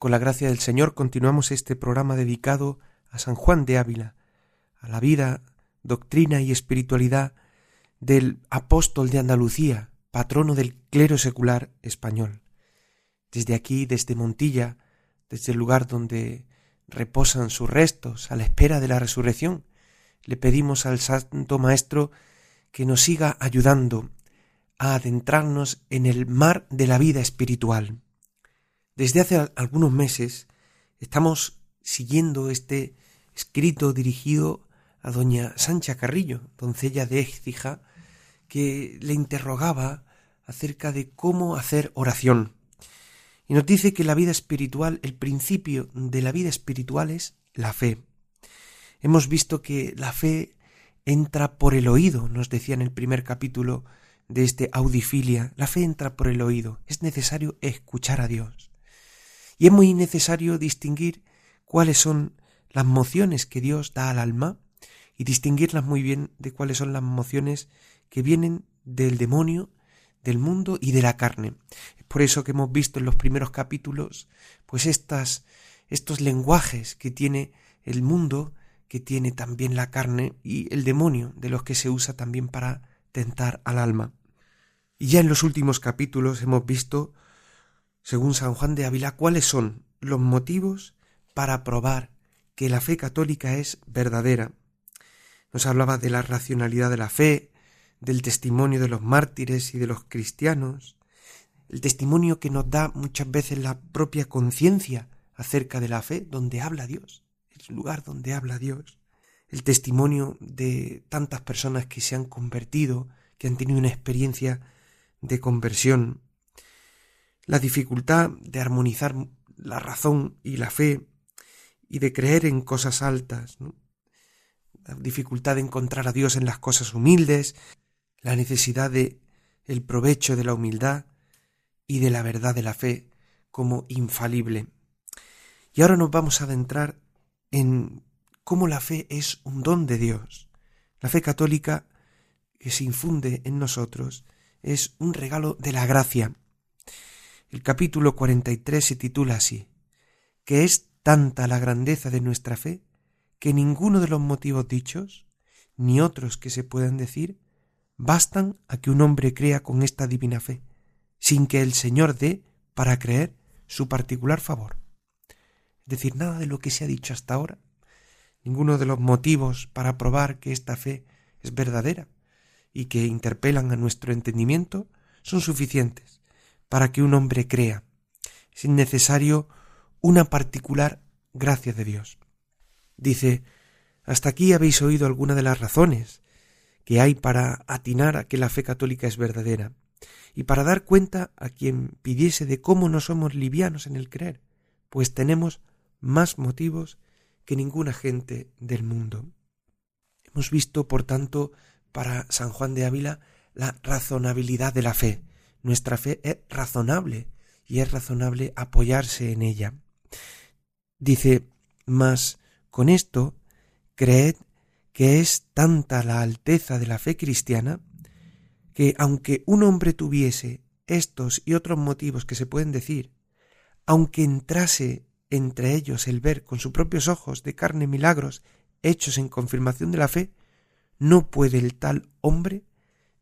con la gracia del Señor continuamos este programa dedicado a San Juan de Ávila, a la vida, doctrina y espiritualidad del apóstol de Andalucía, patrono del clero secular español. Desde aquí, desde Montilla, desde el lugar donde reposan sus restos a la espera de la resurrección, le pedimos al Santo Maestro que nos siga ayudando a adentrarnos en el mar de la vida espiritual. Desde hace algunos meses estamos siguiendo este escrito dirigido a doña Sancha Carrillo, doncella de Écija, que le interrogaba acerca de cómo hacer oración. Y nos dice que la vida espiritual, el principio de la vida espiritual es la fe. Hemos visto que la fe entra por el oído, nos decía en el primer capítulo de este Audifilia, la fe entra por el oído, es necesario escuchar a Dios. Y es muy necesario distinguir cuáles son las mociones que Dios da al alma y distinguirlas muy bien de cuáles son las mociones que vienen del demonio, del mundo y de la carne. Es por eso que hemos visto en los primeros capítulos pues estas estos lenguajes que tiene el mundo, que tiene también la carne y el demonio, de los que se usa también para tentar al alma. Y ya en los últimos capítulos hemos visto según San Juan de Ávila, cuáles son los motivos para probar que la fe católica es verdadera. Nos hablaba de la racionalidad de la fe, del testimonio de los mártires y de los cristianos, el testimonio que nos da muchas veces la propia conciencia acerca de la fe, donde habla Dios, el lugar donde habla Dios, el testimonio de tantas personas que se han convertido, que han tenido una experiencia de conversión, la dificultad de armonizar la razón y la fe y de creer en cosas altas, la dificultad de encontrar a Dios en las cosas humildes, la necesidad de el provecho de la humildad y de la verdad de la fe como infalible. Y ahora nos vamos a adentrar en cómo la fe es un don de Dios. La fe católica que se infunde en nosotros es un regalo de la gracia. El capítulo 43 se titula así, que es tanta la grandeza de nuestra fe que ninguno de los motivos dichos, ni otros que se puedan decir, bastan a que un hombre crea con esta divina fe, sin que el Señor dé para creer su particular favor. Es decir, nada de lo que se ha dicho hasta ahora, ninguno de los motivos para probar que esta fe es verdadera y que interpelan a nuestro entendimiento son suficientes para que un hombre crea. Es necesario una particular gracia de Dios. Dice, hasta aquí habéis oído alguna de las razones que hay para atinar a que la fe católica es verdadera y para dar cuenta a quien pidiese de cómo no somos livianos en el creer, pues tenemos más motivos que ninguna gente del mundo. Hemos visto, por tanto, para San Juan de Ávila la razonabilidad de la fe, nuestra fe es razonable y es razonable apoyarse en ella. Dice, mas con esto creed que es tanta la alteza de la fe cristiana que aunque un hombre tuviese estos y otros motivos que se pueden decir, aunque entrase entre ellos el ver con sus propios ojos de carne milagros hechos en confirmación de la fe, no puede el tal hombre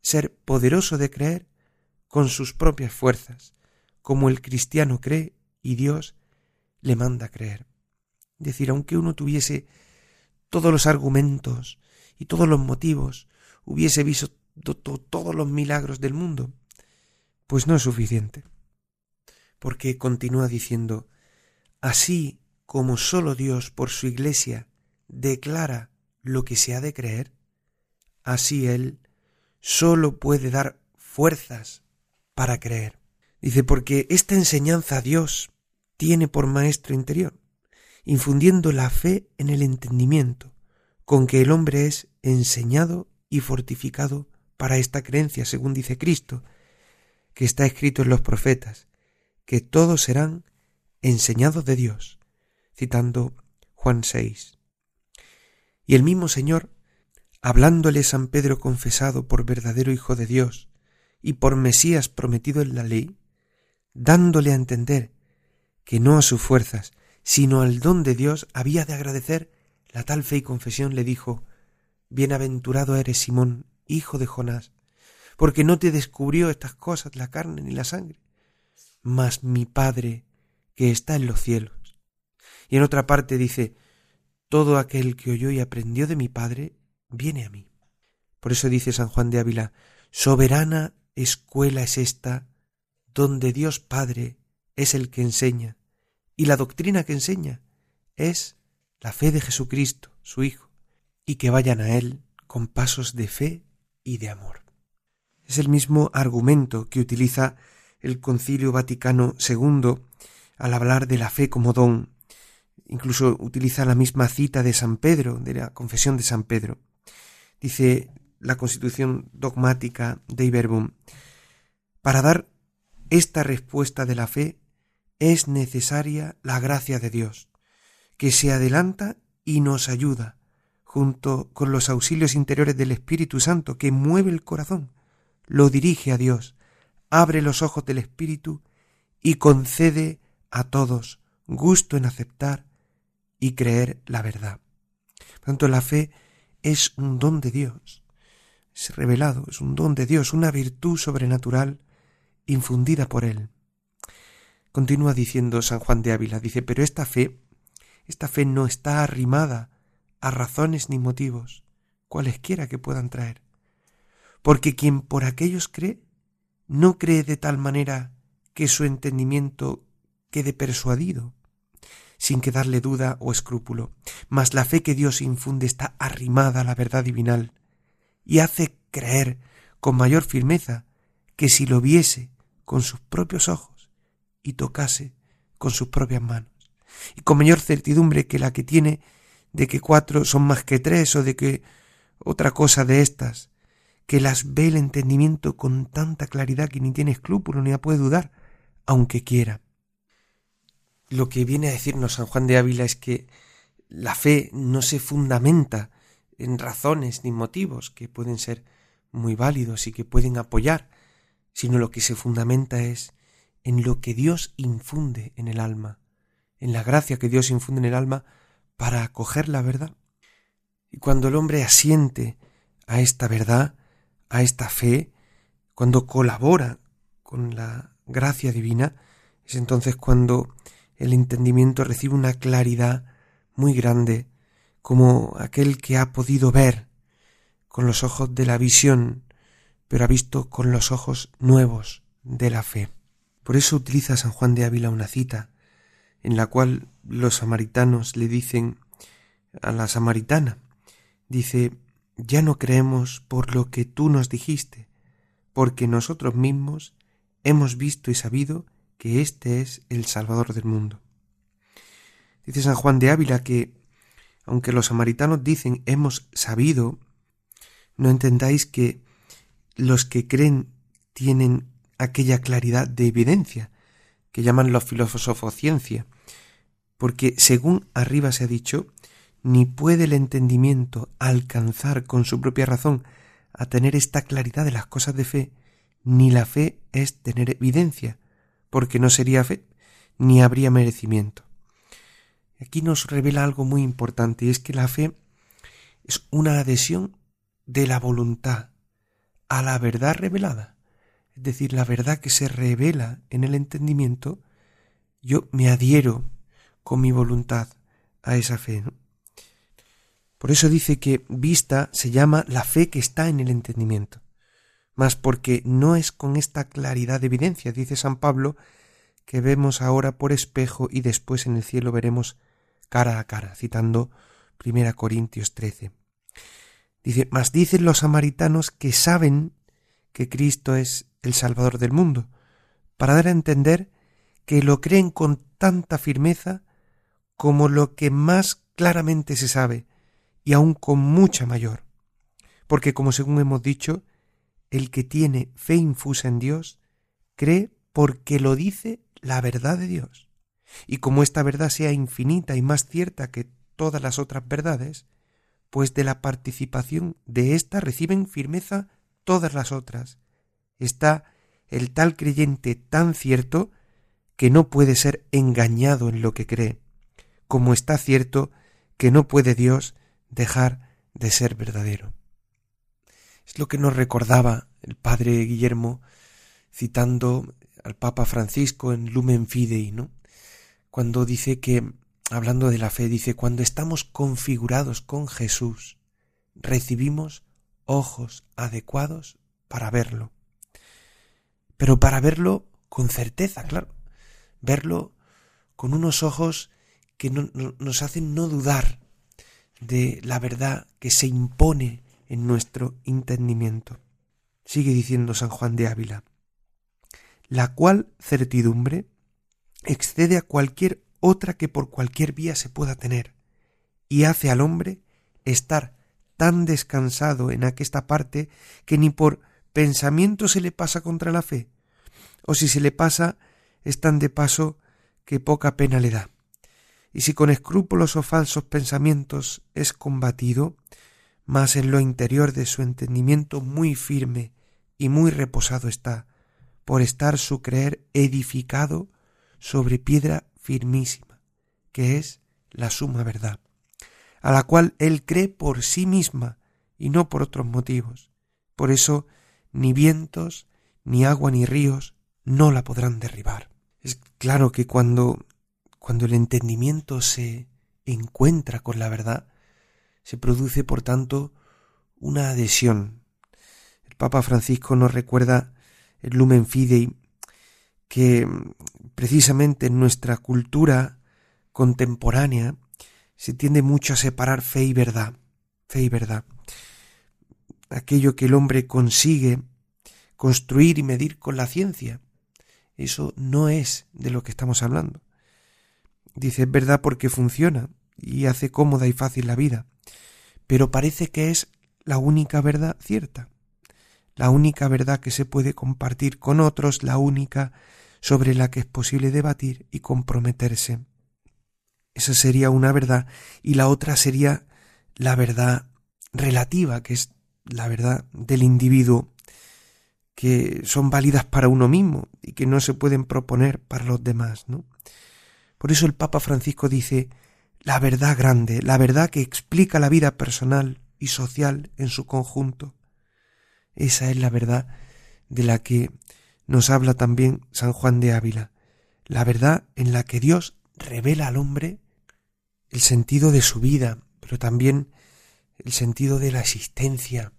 ser poderoso de creer con sus propias fuerzas, como el cristiano cree y Dios le manda creer. Es decir, aunque uno tuviese todos los argumentos y todos los motivos, hubiese visto todos los milagros del mundo, pues no es suficiente. Porque continúa diciendo, así como sólo Dios por su iglesia declara lo que se ha de creer, así Él sólo puede dar fuerzas para creer. Dice, porque esta enseñanza Dios tiene por maestro interior, infundiendo la fe en el entendimiento, con que el hombre es enseñado y fortificado para esta creencia, según dice Cristo, que está escrito en los profetas, que todos serán enseñados de Dios, citando Juan 6. Y el mismo Señor, hablándole San Pedro confesado por verdadero Hijo de Dios y por Mesías prometido en la ley, dándole a entender que no a sus fuerzas, sino al don de Dios había de agradecer la tal fe y confesión, le dijo, Bienaventurado eres Simón, hijo de Jonás, porque no te descubrió estas cosas la carne ni la sangre, mas mi Padre que está en los cielos. Y en otra parte dice, todo aquel que oyó y aprendió de mi Padre, viene a mí. Por eso dice San Juan de Ávila, soberana escuela es esta, donde Dios Padre es el que enseña, y la doctrina que enseña es la fe de Jesucristo, su Hijo, y que vayan a Él con pasos de fe y de amor. Es el mismo argumento que utiliza el Concilio Vaticano II al hablar de la fe como don. Incluso utiliza la misma cita de San Pedro, de la confesión de San Pedro. Dice la Constitución dogmática de Iberbum, para dar esta respuesta de la fe es necesaria la gracia de Dios, que se adelanta y nos ayuda, junto con los auxilios interiores del Espíritu Santo, que mueve el corazón, lo dirige a Dios, abre los ojos del Espíritu y concede a todos gusto en aceptar y creer la verdad. Por tanto, la fe es un don de Dios, es revelado, es un don de Dios, una virtud sobrenatural infundida por Él. Continúa diciendo San Juan de Ávila, dice, pero esta fe, esta fe no está arrimada a razones ni motivos, cualesquiera que puedan traer, porque quien por aquellos cree, no cree de tal manera que su entendimiento quede persuadido, sin que darle duda o escrúpulo, mas la fe que Dios infunde está arrimada a la verdad divinal y hace creer con mayor firmeza que si lo viese con sus propios ojos y tocase con sus propias manos, y con mayor certidumbre que la que tiene de que cuatro son más que tres o de que otra cosa de estas, que las ve el entendimiento con tanta claridad que ni tiene escrúpulo ni la puede dudar, aunque quiera. Lo que viene a decirnos San Juan de Ávila es que la fe no se fundamenta en razones ni motivos que pueden ser muy válidos y que pueden apoyar, sino lo que se fundamenta es en lo que Dios infunde en el alma, en la gracia que Dios infunde en el alma para acoger la verdad. Y cuando el hombre asiente a esta verdad, a esta fe, cuando colabora con la gracia divina, es entonces cuando el entendimiento recibe una claridad muy grande, como aquel que ha podido ver con los ojos de la visión, pero ha visto con los ojos nuevos de la fe. Por eso utiliza San Juan de Ávila una cita en la cual los samaritanos le dicen a la samaritana, dice, ya no creemos por lo que tú nos dijiste, porque nosotros mismos hemos visto y sabido que éste es el Salvador del mundo. Dice San Juan de Ávila que, aunque los samaritanos dicen hemos sabido, no entendáis que los que creen tienen aquella claridad de evidencia que llaman los filósofos ciencia, porque según arriba se ha dicho, ni puede el entendimiento alcanzar con su propia razón a tener esta claridad de las cosas de fe, ni la fe es tener evidencia, porque no sería fe, ni habría merecimiento. Aquí nos revela algo muy importante, y es que la fe es una adhesión de la voluntad a la verdad revelada, es decir, la verdad que se revela en el entendimiento, yo me adhiero con mi voluntad a esa fe. Por eso dice que vista se llama la fe que está en el entendimiento mas porque no es con esta claridad de evidencia, dice San Pablo, que vemos ahora por espejo y después en el cielo veremos cara a cara, citando 1 Corintios 13. Dice, mas dicen los samaritanos que saben que Cristo es el Salvador del mundo, para dar a entender que lo creen con tanta firmeza como lo que más claramente se sabe, y aún con mucha mayor. Porque como según hemos dicho, el que tiene fe infusa en Dios, cree porque lo dice la verdad de Dios. Y como esta verdad sea infinita y más cierta que todas las otras verdades, pues de la participación de ésta reciben firmeza todas las otras. Está el tal creyente tan cierto que no puede ser engañado en lo que cree, como está cierto que no puede Dios dejar de ser verdadero. Es lo que nos recordaba el padre Guillermo citando al Papa Francisco en Lumen Fidei, ¿no? Cuando dice que, hablando de la fe, dice, cuando estamos configurados con Jesús, recibimos ojos adecuados para verlo. Pero para verlo con certeza, claro. Verlo con unos ojos que nos hacen no dudar de la verdad que se impone en nuestro entendimiento. Sigue diciendo San Juan de Ávila, la cual certidumbre excede a cualquier otra que por cualquier vía se pueda tener, y hace al hombre estar tan descansado en aquesta parte que ni por pensamiento se le pasa contra la fe, o si se le pasa es tan de paso que poca pena le da. Y si con escrúpulos o falsos pensamientos es combatido, mas en lo interior de su entendimiento muy firme y muy reposado está, por estar su creer edificado sobre piedra firmísima, que es la suma verdad, a la cual él cree por sí misma y no por otros motivos. Por eso ni vientos, ni agua, ni ríos no la podrán derribar. Es claro que cuando, cuando el entendimiento se encuentra con la verdad, se produce, por tanto, una adhesión. El Papa Francisco nos recuerda el Lumen Fidei que precisamente en nuestra cultura contemporánea se tiende mucho a separar fe y verdad, fe y verdad. Aquello que el hombre consigue construir y medir con la ciencia, eso no es de lo que estamos hablando. Dice, es verdad porque funciona y hace cómoda y fácil la vida, pero parece que es la única verdad cierta, la única verdad que se puede compartir con otros, la única sobre la que es posible debatir y comprometerse. Esa sería una verdad y la otra sería la verdad relativa, que es la verdad del individuo, que son válidas para uno mismo y que no se pueden proponer para los demás, ¿no? Por eso el Papa Francisco dice la verdad grande, la verdad que explica la vida personal y social en su conjunto. Esa es la verdad de la que nos habla también San Juan de Ávila, la verdad en la que Dios revela al hombre el sentido de su vida, pero también el sentido de la existencia,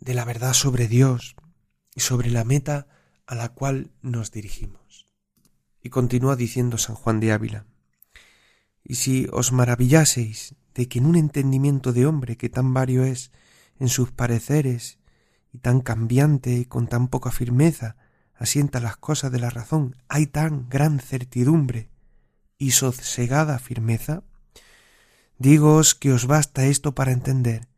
de la verdad sobre Dios y sobre la meta a la cual nos dirigimos. Y continúa diciendo San Juan de Ávila, y si os maravillaseis de que en un entendimiento de hombre que tan vario es en sus pareceres y tan cambiante y con tan poca firmeza asienta las cosas de la razón, hay tan gran certidumbre y sosegada firmeza, digoos que os basta esto para entender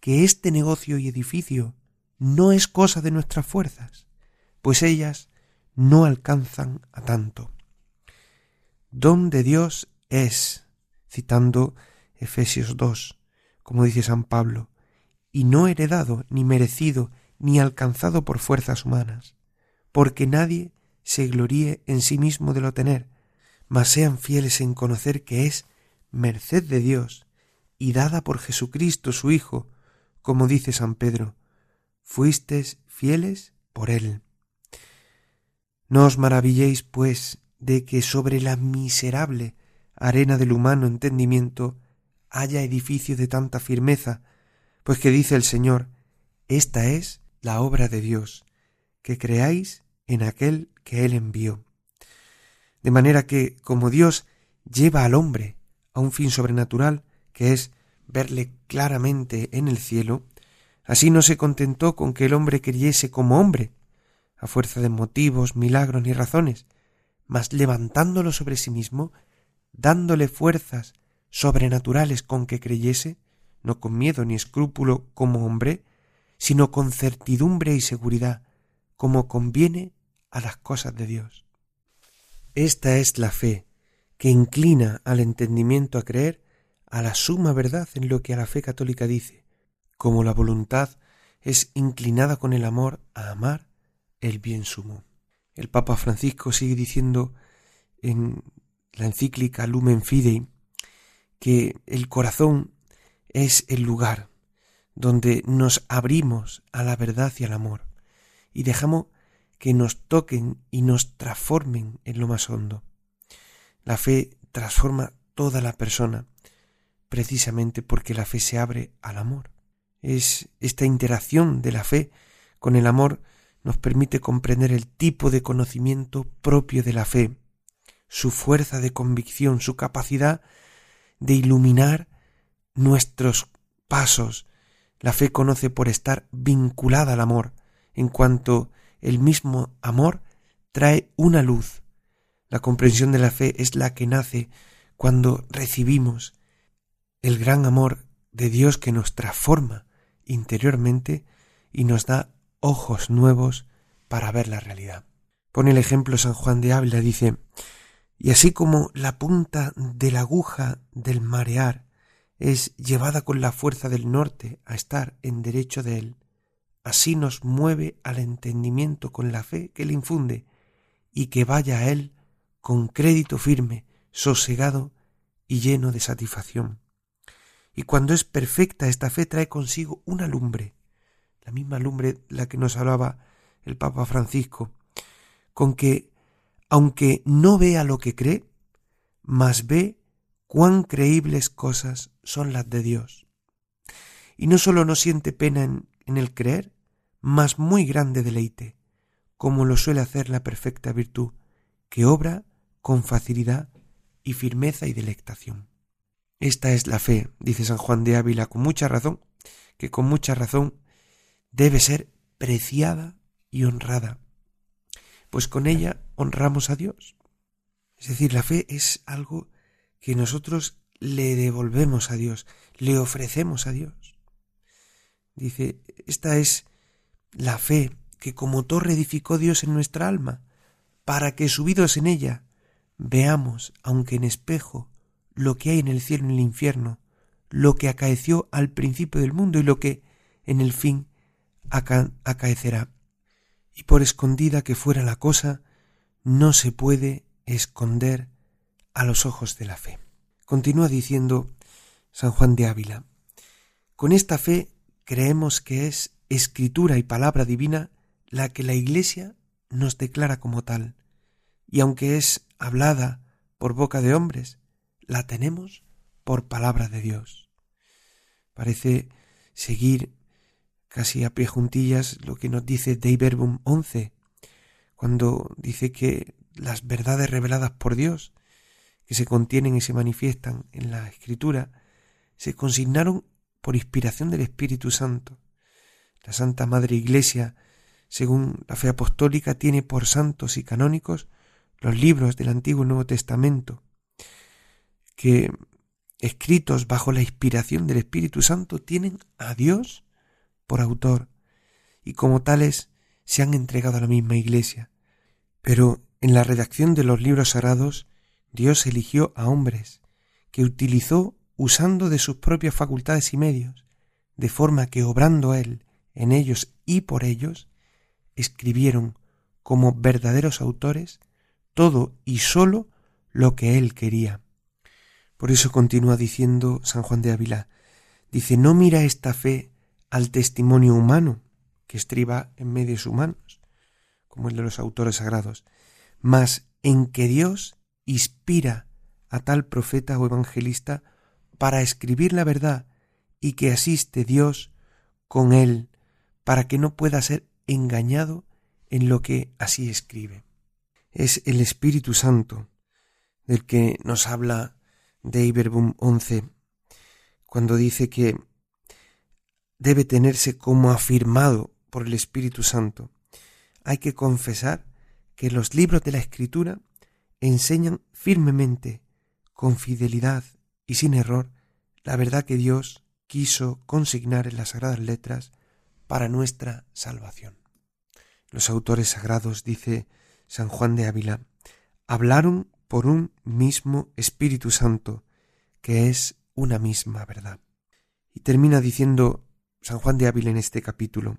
que este negocio y edificio no es cosa de nuestras fuerzas, pues ellas no alcanzan a tanto. Don de Dios es, citando Efesios 2, como dice San Pablo, y no heredado, ni merecido, ni alcanzado por fuerzas humanas, porque nadie se gloríe en sí mismo de lo tener, mas sean fieles en conocer que es merced de Dios y dada por Jesucristo su Hijo, como dice San Pedro, fuisteis fieles por él. No os maravilléis, pues, de que sobre la miserable arena del humano entendimiento haya edificio de tanta firmeza, pues que dice el Señor, esta es la obra de Dios, que creáis en aquel que él envió. De manera que, como Dios lleva al hombre a un fin sobrenatural, que es verle claramente en el cielo, así no se contentó con que el hombre creyese como hombre, a fuerza de motivos, milagros ni razones, mas levantándolo sobre sí mismo, dándole fuerzas sobrenaturales con que creyese, no con miedo ni escrúpulo como hombre, sino con certidumbre y seguridad, como conviene a las cosas de Dios. Esta es la fe, que inclina al entendimiento a creer a la suma verdad en lo que a la fe católica dice, como la voluntad es inclinada con el amor a amar el bien sumo. El Papa Francisco sigue diciendo en la encíclica Lumen Fidei que el corazón es el lugar donde nos abrimos a la verdad y al amor y dejamos que nos toquen y nos transformen en lo más hondo. La fe transforma toda la persona precisamente porque la fe se abre al amor. Es esta interacción de la fe con el amor nos permite comprender el tipo de conocimiento propio de la fe, su fuerza de convicción, su capacidad de iluminar nuestros pasos. La fe conoce por estar vinculada al amor, en cuanto el mismo amor trae una luz. La comprensión de la fe es la que nace cuando recibimos el gran amor de Dios que nos transforma interiormente y nos da ojos nuevos para ver la realidad. Pone el ejemplo San Juan de Ávila, dice, y así como la punta de la aguja del marear es llevada con la fuerza del norte a estar en derecho de él, así nos mueve al entendimiento con la fe que le infunde, y que vaya a él con crédito firme, sosegado y lleno de satisfacción. Y cuando es perfecta esta fe trae consigo una lumbre, la misma lumbre la que nos hablaba el Papa Francisco, con que, aunque no vea lo que cree, mas ve cuán creíbles cosas son las de Dios. Y no sólo no siente pena en, el creer, mas muy grande deleite, como lo suele hacer la perfecta virtud, que obra con facilidad y firmeza y delectación. Esta es la fe, dice San Juan de Ávila con mucha razón, que con mucha razón debe ser preciada y honrada, pues con ella honramos a Dios. Es decir, la fe es algo que nosotros le devolvemos a Dios, le ofrecemos a Dios. Dice, esta es la fe que como torre edificó Dios en nuestra alma, para que subidos en ella veamos, aunque en espejo, lo que hay en el cielo y en el infierno, lo que acaeció al principio del mundo y lo que en el fin acaecerá. Y por escondida que fuera la cosa, no se puede esconder a los ojos de la fe. Continúa diciendo San Juan de Ávila, con esta fe creemos que es escritura y palabra divina la que la Iglesia nos declara como tal, y aunque es hablada por boca de hombres, la tenemos por palabra de Dios. Parece seguir casi a pie juntillas lo que nos dice Dei Verbum 11, cuando dice que las verdades reveladas por Dios, que se contienen y se manifiestan en la Escritura, se consignaron por inspiración del Espíritu Santo la Santa Madre Iglesia, según la fe apostólica, tiene por santos y canónicos los libros del Antiguo y Nuevo Testamento, que, escritos bajo la inspiración del Espíritu Santo, tienen a Dios por autor y como tales se han entregado a la misma Iglesia. Pero en la redacción de los libros sagrados, Dios eligió a hombres que utilizó usando de sus propias facultades y medios, de forma que obrando Él en ellos y por ellos, escribieron como verdaderos autores todo y sólo lo que él quería. Por eso continúa diciendo San Juan de Ávila, dice, no mira esta fe al testimonio humano, que estriba en medios humanos, como el de los autores sagrados, mas en que Dios inspira a tal profeta o evangelista para escribir la verdad y que asiste Dios con él para que no pueda ser engañado en lo que así escribe. Es el Espíritu Santo del que nos habla de Iberbum 11 cuando dice que debe tenerse como afirmado por el Espíritu Santo. Hay que confesar que los libros de la Escritura enseñan firmemente, con fidelidad y sin error, la verdad que Dios quiso consignar en las sagradas letras para nuestra salvación. Los autores sagrados, dice San Juan de Ávila, hablaron por un mismo Espíritu Santo, que es una misma verdad. Y termina diciendo San Juan de Ávila en este capítulo,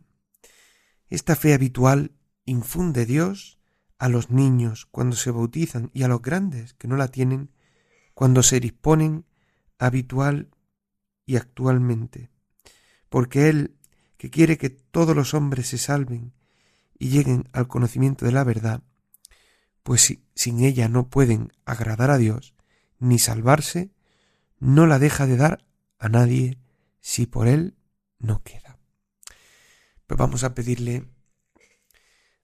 esta fe habitual infunde Dios a los niños cuando se bautizan y a los grandes que no la tienen cuando se disponen habitual y actualmente, porque Él, que quiere que todos los hombres se salven y lleguen al conocimiento de la verdad, pues si, sin ella no pueden agradar a Dios ni salvarse, no la deja de dar a nadie si por Él no queda. Pues vamos a pedirle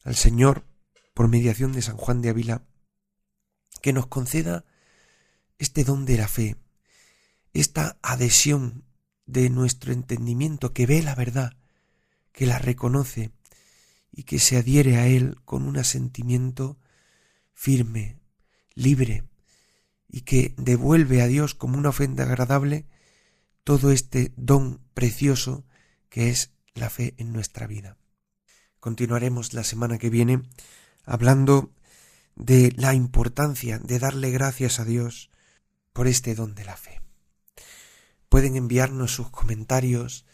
al Señor, por mediación de San Juan de Ávila, que nos conceda este don de la fe, esta adhesión de nuestro entendimiento que ve la verdad, que la reconoce y que se adhiere a él con un asentimiento firme, libre, y que devuelve a Dios como una ofrenda agradable todo este don precioso que es la fe en nuestra vida. Continuaremos la semana que viene hablando de la importancia de darle gracias a Dios por este don de la fe pueden enviarnos sus comentarios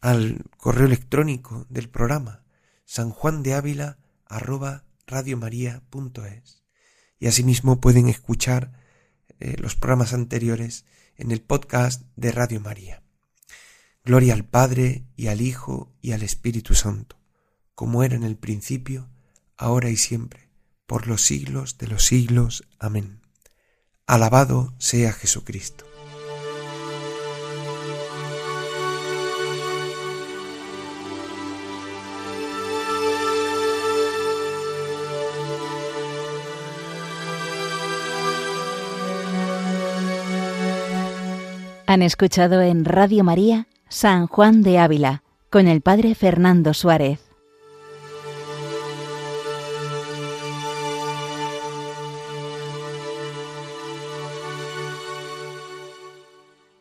al correo electrónico del programa sanjuandeávila@radiomaria.es y asimismo pueden escuchar eh, los programas anteriores en el podcast de Radio María. Gloria al Padre y al Hijo y al Espíritu Santo, como era en el principio, ahora y siempre, por los siglos de los siglos. Amén. Alabado sea Jesucristo. Han escuchado en Radio María San Juan de Ávila con el Padre Fernando Suárez.